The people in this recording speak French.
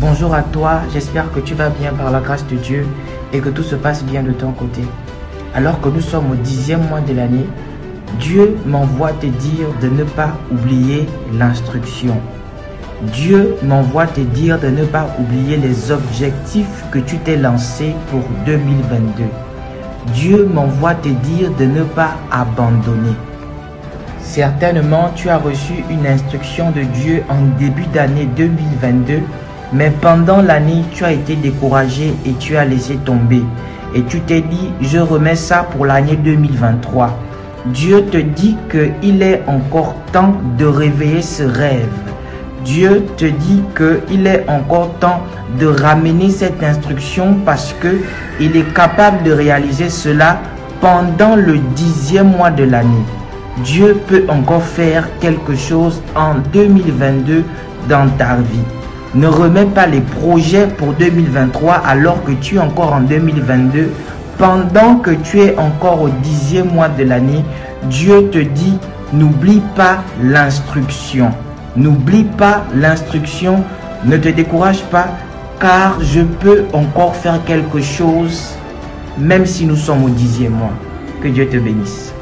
Bonjour à toi, j'espère que tu vas bien par la grâce de Dieu et que tout se passe bien de ton côté. Alors que nous sommes au dixième mois de l'année, Dieu m'envoie te dire de ne pas oublier l'instruction. Dieu m'envoie te dire de ne pas oublier les objectifs que tu t'es lancés pour 2022. Dieu m'envoie te dire de ne pas abandonner. Certainement, tu as reçu une instruction de Dieu en début d'année 2022 mais pendant l'année, tu as été découragé et tu as laissé tomber. Et tu t'es dit, je remets ça pour l'année 2023. Dieu te dit qu'il est encore temps de réveiller ce rêve. Dieu te dit qu'il est encore temps de ramener cette instruction parce que il est capable de réaliser cela pendant le dixième mois de l'année. Dieu peut encore faire quelque chose en 2022 dans ta vie. Ne remets pas les projets pour 2023 alors que tu es encore en 2022. Pendant que tu es encore au dixième mois de l'année, Dieu te dit, n'oublie pas l'instruction. N'oublie pas l'instruction. Ne te décourage pas car je peux encore faire quelque chose même si nous sommes au dixième mois. Que Dieu te bénisse.